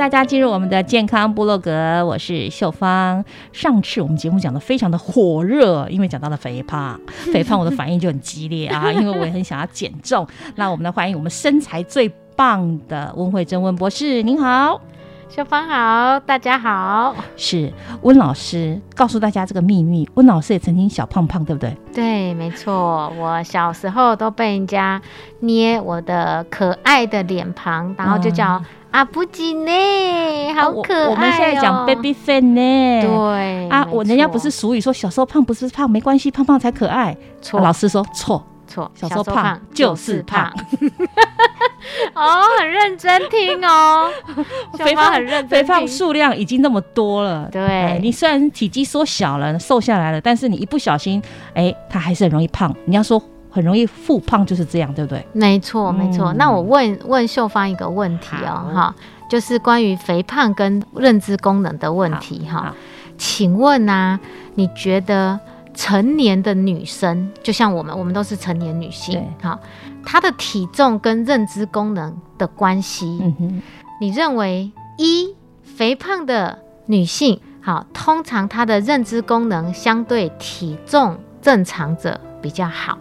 大家进入我们的健康部落格，我是秀芳。上次我们节目讲的非常的火热，因为讲到了肥胖，肥胖我的反应就很激烈啊，因为我也很想要减重。那我们来欢迎我们身材最棒的温慧珍温博士，您好。秀芳好，大家好。是温老师告诉大家这个秘密，温老师也曾经小胖胖，对不对？对，没错，我小时候都被人家捏我的可爱的脸庞，然后就叫阿布吉呢，好可爱、哦。我们现在讲 baby fat 呢，对啊，我人家不是俗语说小时候胖不是胖，没关系，胖胖才可爱。错。老师说错，错，小时候胖就是胖。哦，很认真听哦，肥胖很认真肥胖听数量已经那么多了，对。哎你虽然体积缩小了，瘦下来了，但是你一不小心，哎，它还是很容易胖。你要说很容易复胖就是这样，对不对？没错，没错。嗯那我问问秀芳一个问题哦，哈，就是关于肥胖跟认知功能的问题哈。请问啊，你觉得成年的女生，就像我们，我们都是成年女性，哈，她的体重跟认知功能的关系，嗯哼，你认为一肥胖的女性，好，通常她的认知功能相对体重正常者比较好，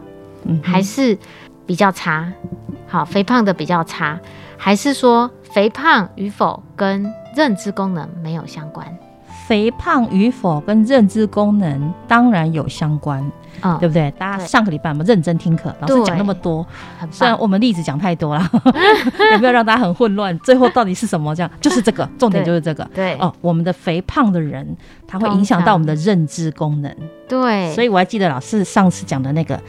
嗯还是比较差？好，肥胖的比较差，还是说肥胖与否跟认知功能没有相关？肥胖与否跟认知功能当然有相关，嗯，对不对？大家上个礼拜我们认真听课，老师讲那么多，虽然。我们例子讲太多了，有没有让大家很混乱？最后到底是什么？这样 就是这个重点，就是这个。对哦，我们的肥胖的人，他会影响到我们的认知功能。对，所以我还记得老师上次讲的那个，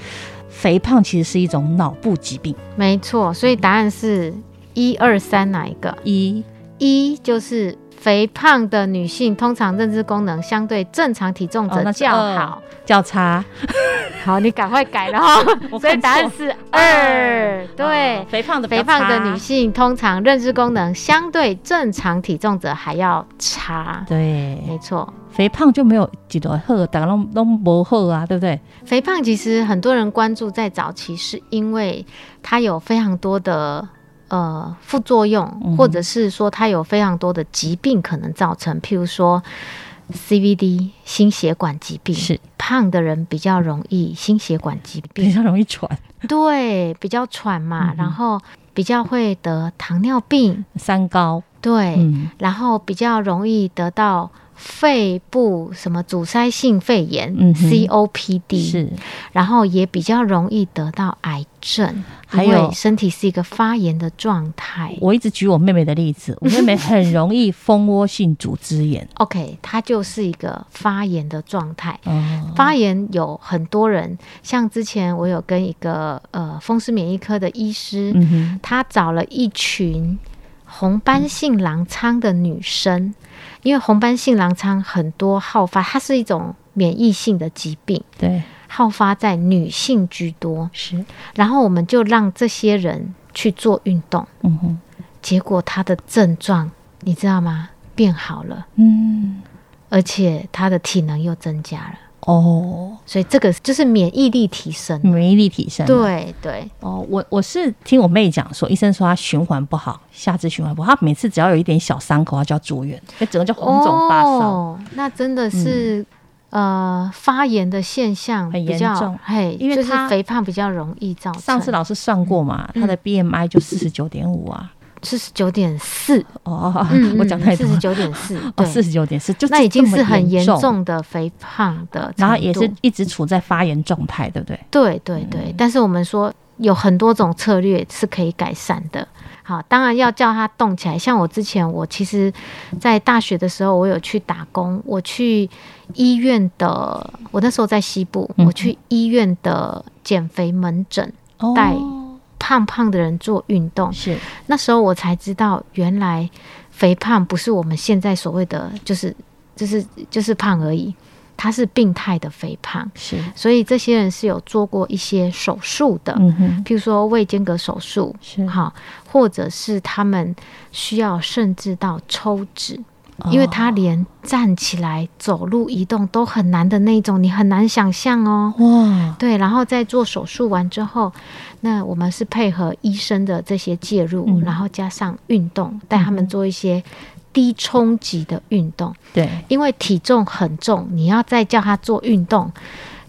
肥胖其实是一种脑部疾病。没错，所以答案是一二三哪一个？一一就是肥胖的女性，通常认知功能相对正常体重者较二好。较差，好，你赶快改了哈。我所以答案是二。对哦，肥胖的肥胖的女性通常认知功能相对正常体重者还要差。对没错，肥胖就没有几多好，大家都都不好啊，对不对？肥胖其实很多人关注在早期，是因为它有非常多的呃副作用，嗯或者是说它有非常多的疾病可能造成，譬如说 CVD 心血管疾病，是。胖的人比较容易心血管疾病。比，较容易喘，对，比较喘嘛，嗯然后比较会得糖尿病，三高，对，嗯，然后比较容易得到肺部什么阻塞性肺炎、嗯 COPD，是。然后也比较容易得到癌症，因还有身体是一个发炎的状态。我一直举我妹妹的例子，我妹妹很容易蜂窝性组织炎，OK，它就是一个发炎的状态。哦，发炎有很多人，像之前我有跟一个呃风湿免疫科的医师，他找了一群红斑性狼疮的女生，因为红斑性狼疮很多好发，它是一种免疫性的疾病，对，好发在女性居多。是，然后我们就让这些人去做运动，嗯哼，结果他的症状你知道吗？变好了，嗯，而且他的体能又增加了。哦，所以这个就是免疫力提升。免疫力提升。对对，哦，我我是听我妹讲说，医生说她循环不好，下肢循环不好，她每次只要有一点小伤口，她就要住院，那整个就红肿发烧。哦，那真的是、呃发炎的现象很严重嘿，就是因为它肥胖比较容易造成。上次老师算过嘛，她的 BMI 就四十九点五啊。四十九点四，哦，嗯我讲太多四十九点四，哦，对，四十九点四，就那已经是很严重，的肥胖的，然后也是一直处在发炎状态，对不对？对对对，但是我们说有很多种策略是可以改善的。好，当然要叫他动起来。像我之前，我其实，在大学的时候，我有去打工，我去医院的，我那时候在西部，嗯。我去医院的减肥门诊哦。带胖胖的人做运动。是那时候我才知道，原来肥胖不是我们现在所谓的就是就是就是胖而已，它是病态的肥胖。是，所以这些人是有做过一些手术的，嗯哼，譬如说胃间隔手术，是好，或者是他们需要甚至到抽脂。因为他连站起来、走路、移动都很难的那种，你很难想象哦。哇，对，然后在做手术完之后，那我们是配合医生的这些介入，嗯然后加上运动，带他们做一些低冲击的运动。对，因为体重很重，你要再叫他做运动，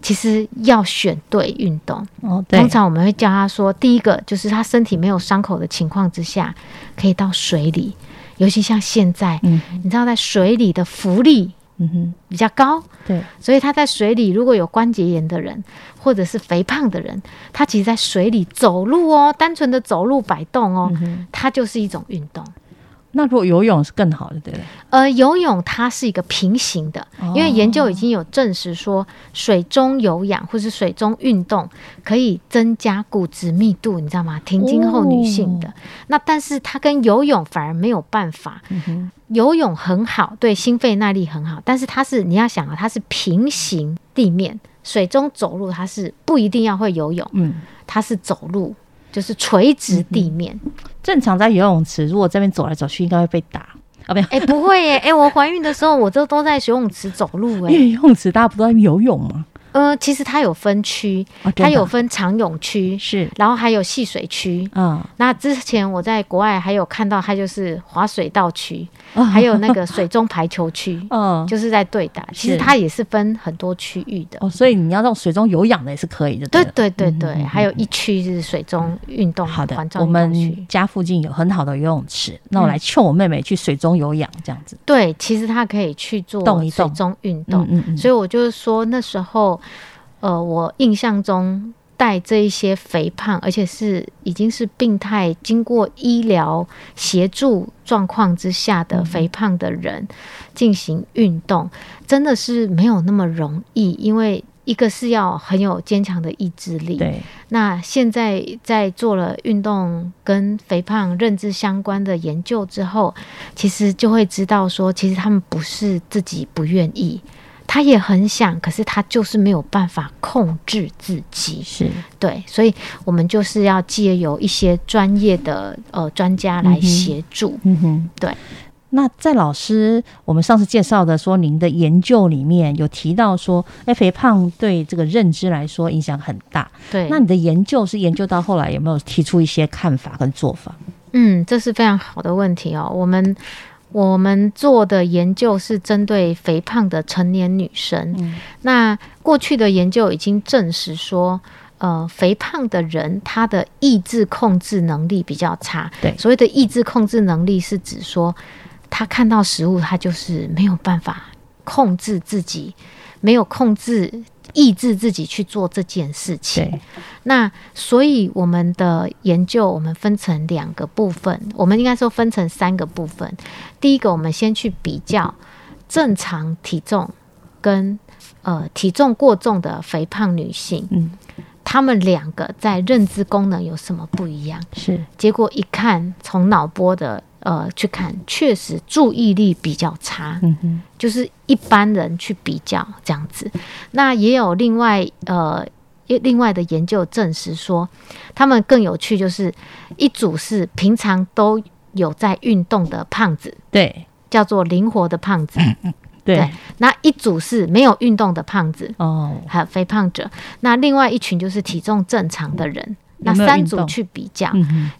其实要选对运动。哦，对通，常我们会叫他说，第一个就是他身体没有伤口的情况之下，可以到水里，尤其像现在，嗯你知道在水里的浮力嗯哼，比较高，对，所以他在水里如果有关节炎的人，或者是肥胖的人，他其实在水里走路哦，单纯的走路摆动哦，嗯，它就是一种运动。那如果游泳是更好的，对不对？呃，游泳它是一个平行的，因为研究已经有证实说，水中有氧或是水中运动可以增加骨质密度，你知道吗？停经后女性的，那但是它跟游泳反而没有办法。嗯，游泳很好，对心肺耐力很好，但是它是你要想啊，它是平行地面，水中走路它是不一定要会游泳，嗯，它是走路就是垂直地面。正常在游泳池，如果这边走来走去，应该会被打啊，不要，哎、不会耶，哎、我怀孕的时候我这都在游泳池走路，哎因，为游泳池大家不都在游泳吗？呃，其实它有分区，哦它有分长泳区，是，然后还有戏水区。嗯，那之前我在国外还有看到，它就是滑水道区，哦还有那个水中排球区，嗯，就是在对打。其实它也是分很多区域的。哦，所以你要让水中有氧的也是可以的，对对对对，嗯嗯嗯还有一区是水中运动好的我们。家附近有很好的游泳池，那我嗯来劝我妹妹去水中有氧，这样子。对，其实她可以去做动一动水中运动。嗯嗯所以我就是说，那时候，呃，我印象中带这一些肥胖，而且是已经是病态，经过医疗协助状况之下的肥胖的人进行运动，真的是没有那么容易，因为。一个是要很有坚强的意志力，对，那现在在做了运动跟肥胖认知相关的研究之后，其实就会知道说，其实他们不是自己不愿意，他也很想，可是他就是没有办法控制自己。是，对，所以我们就是要借由一些专业的呃专家来协助。嗯哼，对。那在老师，我们上次介绍的说，您的研究里面有提到说，哎，肥胖对这个认知来说影响很大。对，那你的研究是研究到后来有没有提出一些看法跟做法？嗯，这是非常好的问题哦。我们我们做的研究是针对肥胖的成年女生。嗯那过去的研究已经证实说，呃，肥胖的人他的意志控制能力比较差。对所谓的意志控制能力是指说，他看到食物，他就是没有办法控制自己，没有控制。抑制自己去做这件事情，对，那所以我们的研究，我们分成两个部分，我们应该说分成三个部分。第一个，我们先去比较正常体重跟呃体重过重的肥胖女性，嗯，她们两个在认知功能有什么不一样？是，结果一看，从脑波的呃去看，确实注意力比较差。嗯哼，就是一般人去比较这样子。那也有另外呃另外的研究证实说，他们更有趣，就是一组是平常都有在运动的胖子，对，叫做灵活的胖子。对，那一组是没有运动的胖子，哦，还有肥胖者。那另外一群就是体重正常的人。那三组去比较，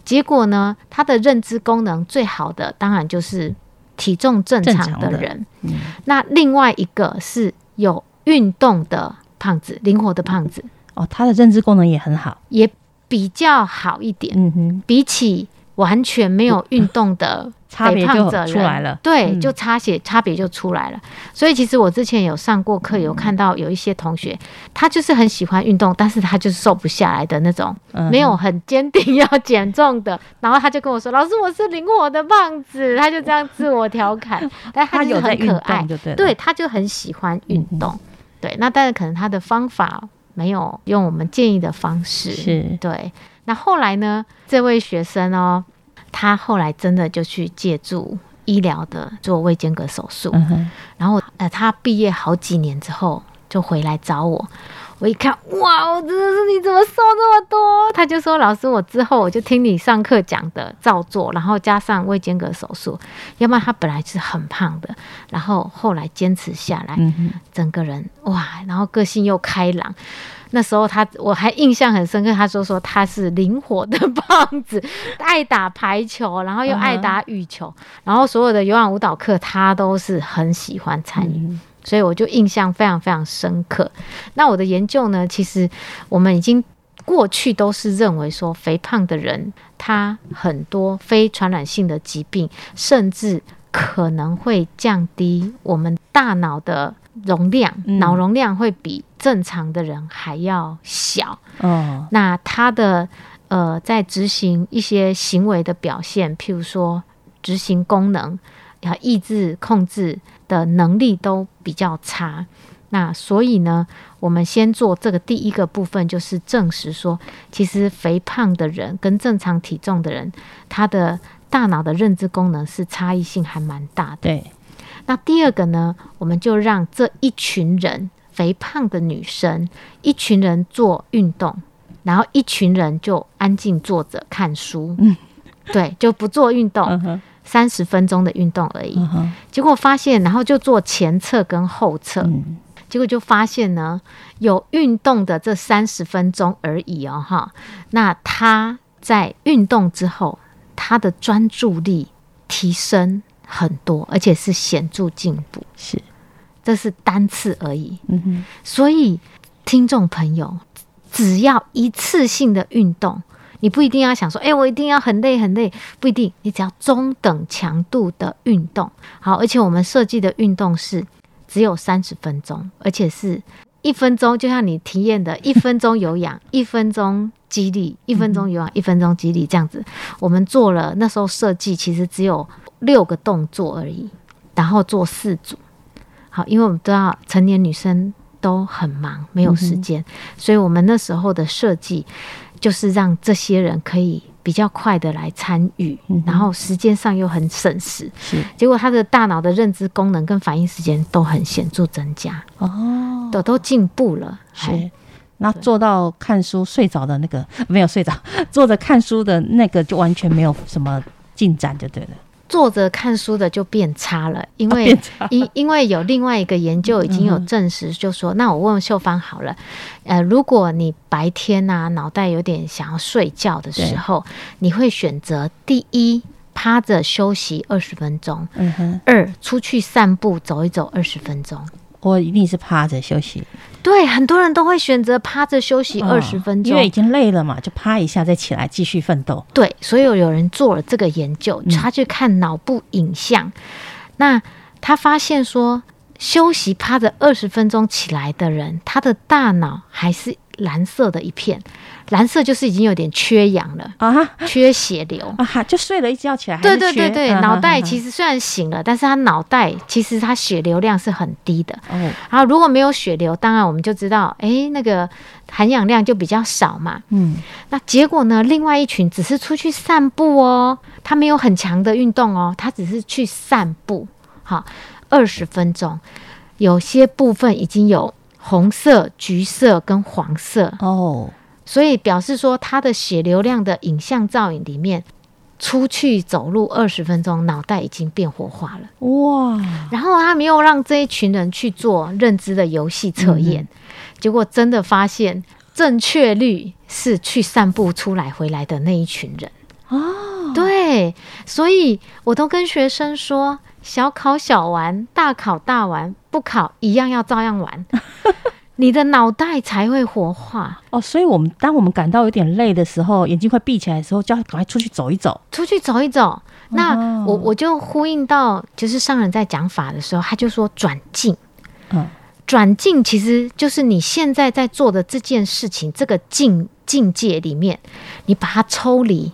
结果呢，他的认知功能最好的当然就是体重正常的。的人。嗯。那另外一个是有运动的胖子，灵活的胖子哦，他的认知功能也很好，也比较好一点，嗯哼，比起完全没有运动的 肥胖者出来了对，嗯就差别差别就出来了。所以其实我之前有上过课，有看到有一些同学，他就是很喜欢运动，但是他就是瘦不下来的那种，没有很坚定要减重的。然后他就跟我说：“老师，我是灵活的胖子。”他就这样自我调侃，但他他就很可爱对，对，他就很喜欢运嗯动。对，那但是可能他的方法没有用我们建议的方式，是对。那后来呢，这位学生哦，他后来真的就去借助医疗的做胃间隔手术，嗯，然后呃，他毕业好几年之后就回来找我。我一看，哇，我真的是你怎么瘦这么多？他就说：“老师，我之后我就听你上课讲的照做，然后加上胃间隔手术，要不然他本来是很胖的，然后后来坚持下来，嗯，整个人哇，然后个性又开朗。那时候他我还印象很深刻，他说说他是灵活的胖子，爱打排球，然后又爱打羽球，然后所有的有氧舞蹈课他都是很喜欢参与。嗯所以我就印象非常非常深刻。那我的研究呢，其实我们已经过去都是认为说，肥胖的人他很多非传染性的疾病，甚至可能会降低我们大脑的容量，嗯脑容量会比正常的人还要小。哦，那他的呃，在执行一些行为的表现，譬如说执行功能、啊意志控制的能力都比较差。那所以呢，我们先做这个第一个部分，就是证实说，其实肥胖的人跟正常体重的人，他的大脑的认知功能是差异性还蛮大的。对，那第二个呢，我们就让这一群人肥胖的女生，一群人做运动，然后一群人就安静坐着看书，嗯。对，就不做运动，三十分钟的运动而已。嗯，结果发现，然后就做前侧跟后侧，嗯，结果就发现呢，有运动的这三十分钟而已哦，哈。那他在运动之后，他的专注力提升很多，而且是显著进步。是，这是单次而已。嗯哼，所以，听众朋友，只要一次性的运动，你不一定要想说，哎、我一定要很累很累，不一定，你只要中等强度的运动。好，而且我们设计的运动是只有三十分钟，而且是一分钟，就像你体验的 一分钟有氧，一分钟激励，一分钟有氧，一分钟激励这样子。我们做了那时候设计其实只有六个动作而已，然后做四组。好，因为我们知道成年女生都很忙，没有时间，所以我们那时候的设计就是让这些人可以比较快的来参与，嗯然后时间上又很省时。是，结果他的大脑的认知功能跟反应时间都很显著增加，哦，都都进步了。哎是。那做到看书睡着的那个没有睡着，坐着看书的那个就完全没有什么进展，就对了。坐着看书的就变差了，因为、因因为有另外一个研究已经有证实，就说，那我问问秀芳好了，呃，如果你白天啊脑袋有点想要睡觉的时候，你会选择第一趴着休息二十分钟，嗯哼，二出去散步走一走二十分钟。我一定是趴着休息，对，很多人都会选择趴着休息二十分钟，嗯因为已经累了嘛，就趴一下再起来继续奋斗。对，所以有人做了这个研究，嗯。他去看脑部影像，那他发现说，休息趴着二十分钟起来的人，他的大脑还是蓝色的一片，蓝色就是已经有点缺氧了，啊缺血流。啊哈，就睡了一觉起来还对对对对，嗯脑袋嗯其实虽然醒了，但是他脑袋其实他血流量是很低的。嗯哦，然后如果没有血流，当然我们就知道，诶，那个含氧量就比较少嘛。嗯，那结果呢？另外一群只是出去散步哦，他没有很强的运动哦，他只是去散步，好，二十分钟，有些部分已经有红色、橘色跟黄色，哦，所以表示说他的血流量的影像造影里面出去走路二十分钟，脑袋已经变活化了。哇，然后他没有让这一群人去做认知的游戏测验，结果真的发现正确率是去散步出来回来的那一群人。哦，对，所以我都跟学生说，小考小玩，大考大玩，不考一样要照样玩，你的脑袋才会活化。哦，所以我们当我们感到有点累的时候，眼睛快闭起来的时候，就要赶快出去走一走。出去走一走。那哦我我就呼应到，就是上人在讲法的时候，他就说转境。嗯，转境其实就是你现在在做的这件事情，这个境境界里面，你把它抽离。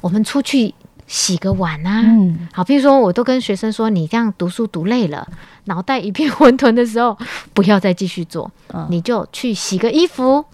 我们出去洗个碗啊，嗯，好，比如说我都跟学生说，你这样读书读累了，脑袋一片混沌的时候，不要再继续做，嗯。你就去洗个衣服，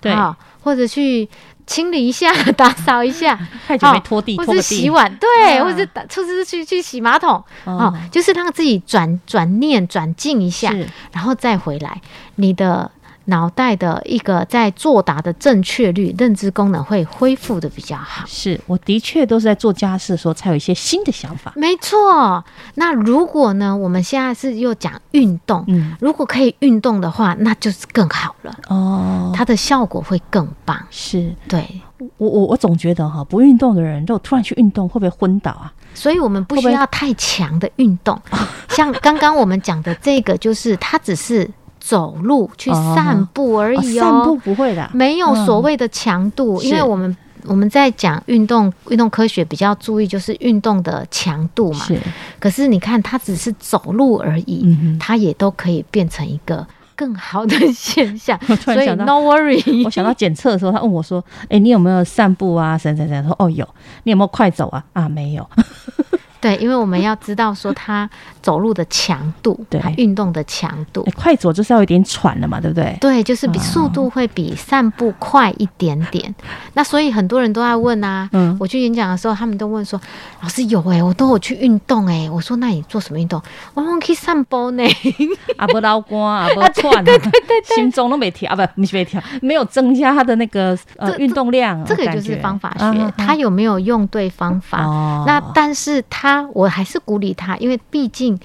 对。好，或者去清理一下、打扫一下，太久没拖地，或是拖个地。洗碗，对，啊或者是打，或者是去去洗马桶，哦哦，就是让自己转转念、转静一下，然后再回来，你的脑袋的一个在作答的正确率、认知功能会恢复的比较好。是，我的确都是在做家事的时候才有一些新的想法。没错，那如果呢，我们现在是又讲运动，嗯，如果可以运动的话，那就是更好了，哦，它的效果会更棒。是对，我我我总觉得哈，不运动的人，如果突然去运动，会不会昏倒啊？所以我们不需要太强的运动，像刚刚我们讲的这个，就是它只是走路去哦散步而已哦，散步不会的，没有所谓的强度，是因为我们。我们在讲运动，运动科学比较注意就是运动的强度嘛。是，可是你看，它只是走路而已，嗯。它也都可以变成一个更好的现象 所以 no worry，我想到检测的时候，他问我说：“哎、你有没有散步啊？怎怎怎？”说：“哦，有。你有没有快走啊？啊，没有。对，因为我们要知道说他走路的强度，对它运动的强度哎，快走就是要有点喘了嘛，对不对？对，就是比哦速度会比散步快一点点。那所以很多人都在问啊，嗯我去演讲的时候，他们都问说：“老师有哎、我都有去运动哎、我说：“那你做什么运动？”我说：“去散步呢。啊，不老光啊，不喘，对对对心中都没跳啊，不，没跳，没有增加他的那个呃运动量。”这个就是方法啊学，他有没有用对方法？哦那但是他，我还是鼓励他，因为毕竟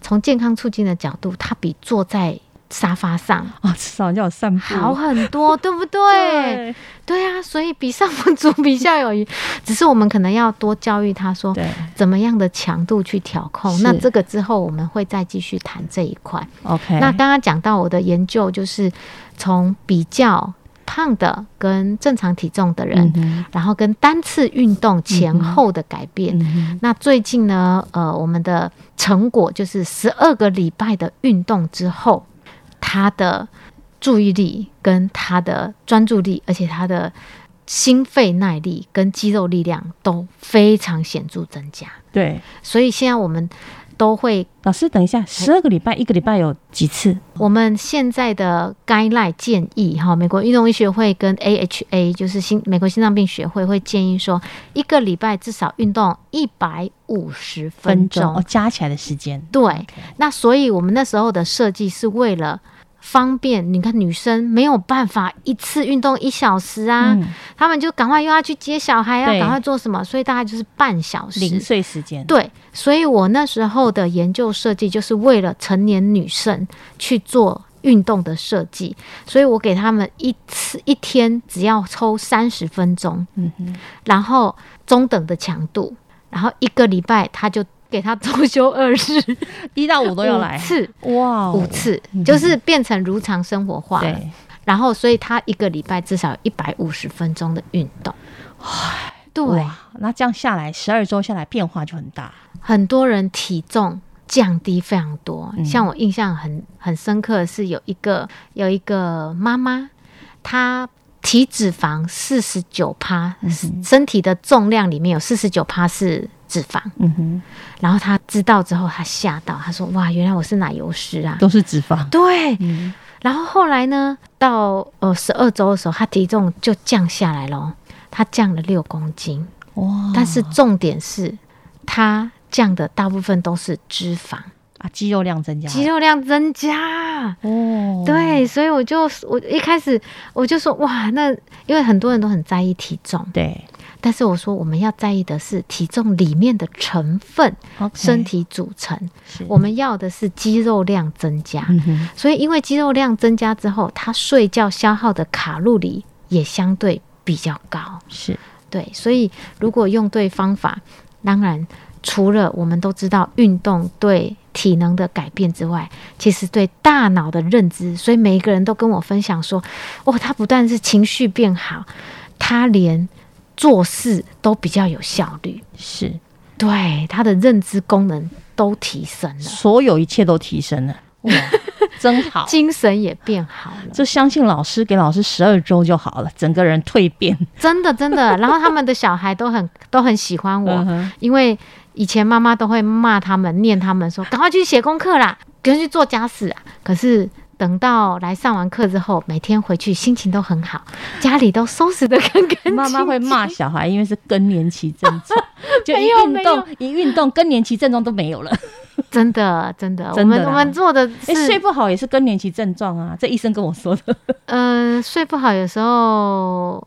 从健康促进的角度，他比坐在沙发上哦，至少要有散步，好很多，对不对？对对啊，所以比上不足，比下有余。只是我们可能要多教育他说，怎么样的强度去调控。那这个之后我们会再继续谈这一块。，OK。那刚刚讲到我的研究，就是从比较胖的跟正常体重的人，嗯然后跟单次运动前后的改变。嗯那最近呢，呃，我们的成果就是十二个礼拜的运动之后，他的注意力跟他的专注力，而且他的心肺耐力跟肌肉力量都非常显著增加。对，所以现在我们都会，老师等一下，十二个礼拜，一个礼拜有几次？我们现在的 guideline 建议哈，美国运动医学会跟 AHA 就是心美国心脏病学会会建议说，一个礼拜至少运动一百五十分钟。哦，加起来的时间。对，那所以我们那时候的设计是为了方便，你看女生没有办法一次运动一小时啊，嗯，她们就赶快又要去接小孩，要赶快做什么，所以大概就是半小时。零碎时间。对，所以我那时候的研究设计就是为了成年女生去做运动的设计，所以我给他们一次一天只要抽三十分钟，嗯哼，然后中等的强度，然后一个礼拜他就给他周休二日，一到五都要来五。次。哇哦，五次嗯，就是变成如常生活化了。对，然后，所以他一个礼拜至少一百五十分钟的运动。对，那这样下来，十二周下来变化就很大。很多人体重降低非常多。嗯像我印象很很深刻的是，有一个有一个妈妈，她体脂肪四十九趴，嗯身体的重量里面有四十九趴是脂肪。嗯哼，然后他知道之后，他吓到，他说：“哇，原来我是奶油师啊！”都是脂肪。对，嗯，然后后来呢，到呃十二周的时候，他体重就降下来了，他降了六公斤。哇，但是重点是，他降的大部分都是脂肪，啊，肌肉量增加，肌肉量增加。哦，对，所以我就我一开始我就说哇，那因为很多人都很在意体重，对，但是我说我们要在意的是体重里面的成分、身体组成，我们要的是肌肉量增加。嗯所以因为肌肉量增加之后，他睡觉消耗的卡路里也相对比较高。是。对，所以如果用对方法，当然除了我们都知道运动对体能的改变之外，其实对大脑的认知，所以每一个人都跟我分享说，哦，他不但是情绪变好，他连做事都比较有效率，是，对他的认知功能都提升了，所有一切都提升了，哇，真好。精神也变好了。就相信老师给老师十二周就好了，整个人蜕变。真的真的，然后他们的小孩都很都很喜欢我，嗯因为以前妈妈都会骂他们、念他们说：“赶快去写功课啦，赶快去做家事啊。”可是等到来上完课之后，每天回去心情都很好，家里都收拾的干干净净。妈妈会骂小孩，因为是更年期症状，就一运动一运动，更年期症状都没有了。真的真的，真的我们我们做的哎、是，睡不好也是更年期症状啊，这医生跟我说的嗯、睡不好有时候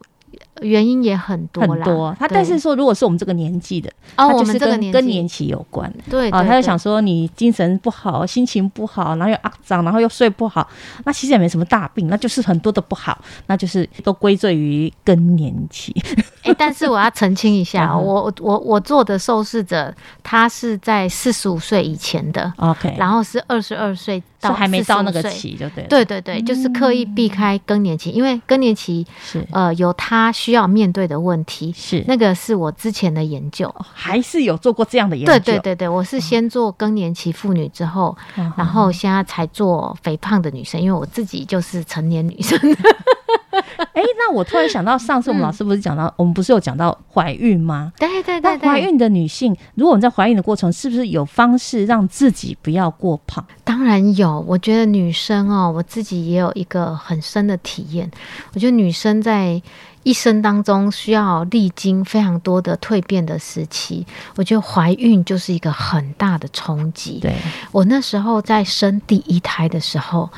原因也很多啦，很多。他但是说，如果是我们这个年纪的，哦，他就是我们这个年跟更年期有关。对啊，他就想说你精神不好，心情不好，然后又肮脏，然后又睡不好，那其实也没什么大病，那就是很多的不好，那就是都归罪于更年期。哎、但是我要澄清一下，我我我做的受试者，他是在四十五岁以前的，OK，然后是二十二岁是到还没到那个45岁。期就对了。对对对，就是刻意避开更年期，因为更年期是呃有他需要面对的问题，是，那个是我之前的研究。哦还是有做过这样的研究。对对对对，我是先做更年期妇女之后，嗯，然后现在才做肥胖的女生，因为我自己就是成年女生。哎，那我突然想到，上次我们老师不是讲到，我们不是有讲到怀孕吗？对对那对对，怀孕的女性，如果我们在怀孕的过程，是不是有方式让自己不要过胖？当然有。我觉得女生哦，我自己也有一个很深的体验。我觉得女生在一生当中需要历经非常多的蜕变的时期。我觉得怀孕就是一个很大的冲击。对，我那时候在生第一胎的时候，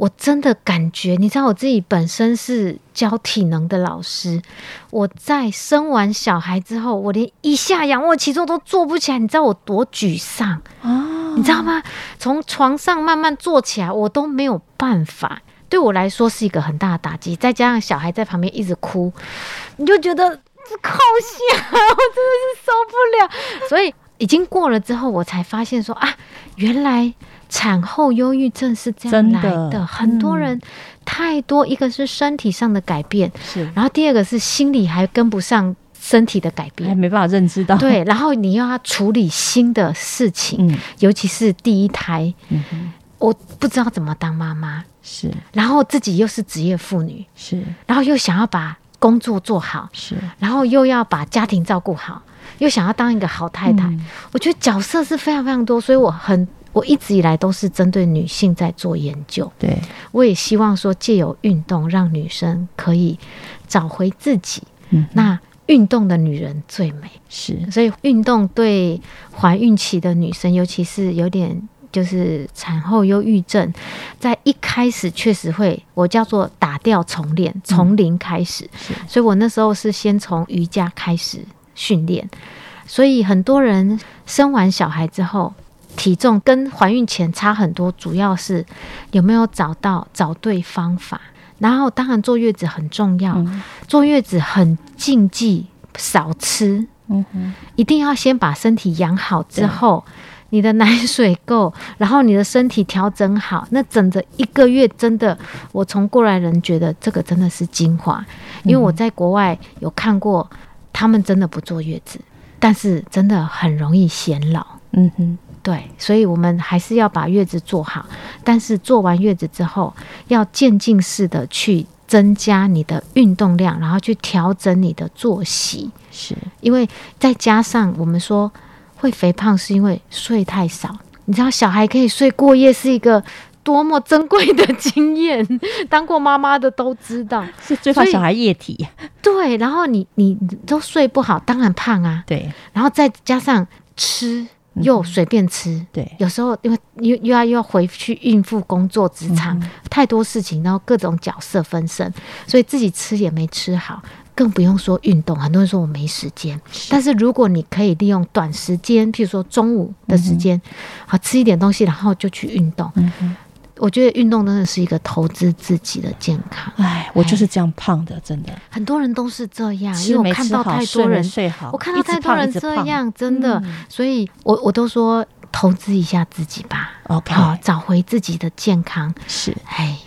我真的感觉，你知道我自己本身是教体能的老师，我在生完小孩之后，我连一下仰卧起坐都做不起来，你知道我多沮丧，哦，你知道吗？从床上慢慢坐起来，我都没有办法。对我来说是一个很大的打击，再加上小孩在旁边一直哭，你就觉得这靠下，我真的是受不了。所以已经过了之后，我才发现说啊，原来产后忧郁症是这样来的的。很多人太多，一个是身体上的改变，是然后第二个是心理还跟不上身体的改变还变。没办法认知到。对，然后你又要处理新的事情，嗯尤其是第一胎，嗯，我不知道怎么当妈妈，是然后自己又是职业妇女，是然后又想要把工作做好，是然后又要把家庭照顾好，又想要当一个好太太。嗯我觉得角色是非常非常多，所以我很我一直以来都是针对女性在做研究。对，我也希望说，借由运动让女生可以找回自己。嗯，那运动的女人最美，是所以运动对怀孕期的女生，尤其是有点。就是产后忧郁症，在一开始确实会，我叫做打掉重练，从零开始。是所以我那时候是先从瑜伽开始训练，所以很多人生完小孩之后，体重跟怀孕前差很多，主要是有没有找到找对方法。然后当然坐月子很重要，嗯。坐月子很禁忌少吃，嗯哼，一定要先把身体养好之后，你的奶水够，然后你的身体调整好，那整个一个月真的，我从过来人觉得这个真的是精华，因为我在国外有看过，他们真的不坐月子，但是真的很容易显老。嗯哼，对，所以我们还是要把月子做好，但是做完月子之后，要渐进式的去增加你的运动量，然后去调整你的作息。是因为再加上我们说会肥胖，是因为睡太少。你知道，小孩可以睡过夜是一个多么珍贵的经验，当过妈妈的都知道。是最怕小孩液体，对，然后你你你都睡不好，当然胖啊。对然后再加上吃又随便吃，对，有时候因为又又要又要回去应付工作职场，太多事情，然后各种角色分身，所以自己吃也没吃好，更不用说运动。很多人说我没时间，但是如果你可以利用短时间，譬如说中午的时间，好吃一点东西，然后就去运动。我觉得运动真的是一个投资自己的健康。哎，我就是这样胖的，真的，很多人都是这样，因吃为我看到太多人，睡好，我看到太多人这样，真的，嗯。所以我我都说投资一下自己吧，OK。好，找回自己的健康。是。哎，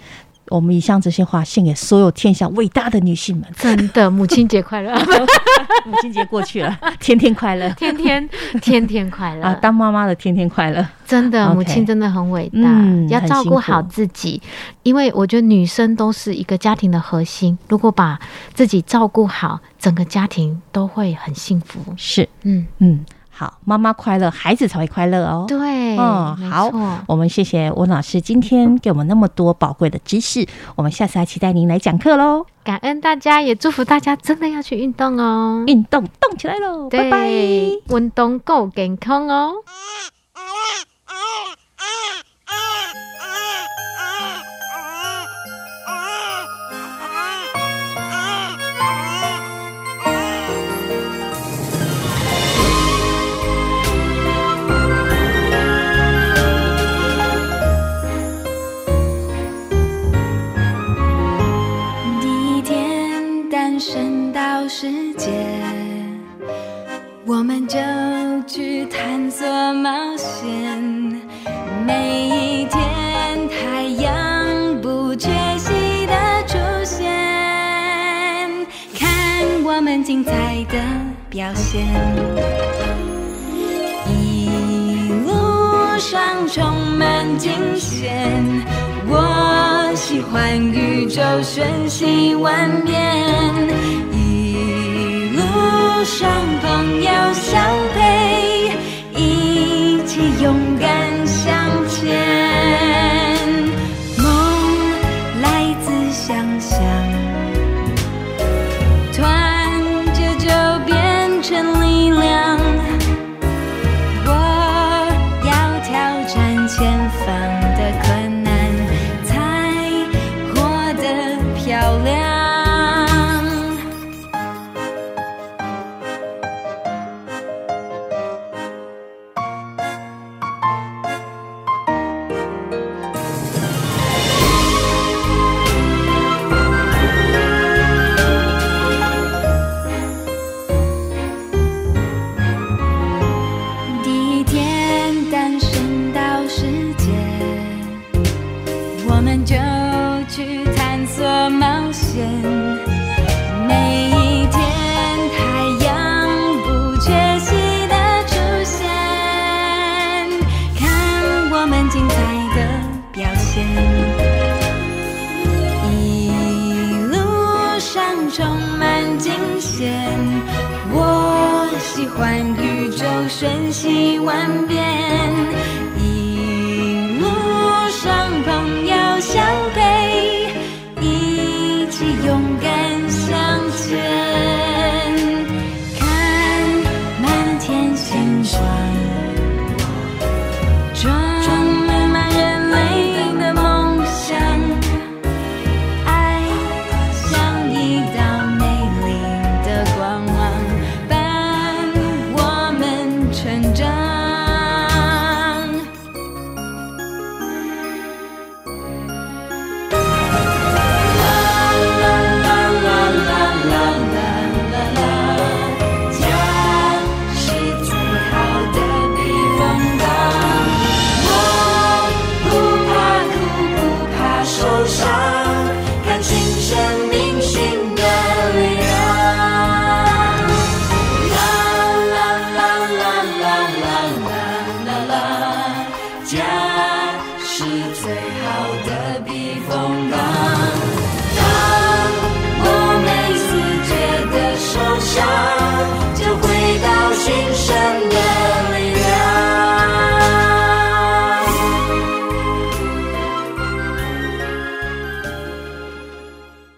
我们以上这些话献给所有天下伟大的女性们。真的，母亲节快乐，母亲节过去了，天天快乐天天天天快乐啊！当妈妈的天天快乐，真的母亲真的很伟大，嗯要照顾好自己。因为我觉得女生都是一个家庭的核心，如果把自己照顾好，整个家庭都会很幸福。是，嗯，嗯，好，妈妈快乐，孩子才会快乐哦。对，嗯，好，我们谢谢温老师今天给我们那么多宝贵的知识，我们下次还期待您来讲课喽。感恩大家，也祝福大家真的要去运动哦。运动动起来喽，拜拜。对，运动够健康哦。世界，我们就去探索冒险。每一天，太阳不缺席的出现，看我们精彩的表现。一路上充满惊险，我喜欢宇宙瞬息万变。一路上朋友相陪，一起勇敢成长。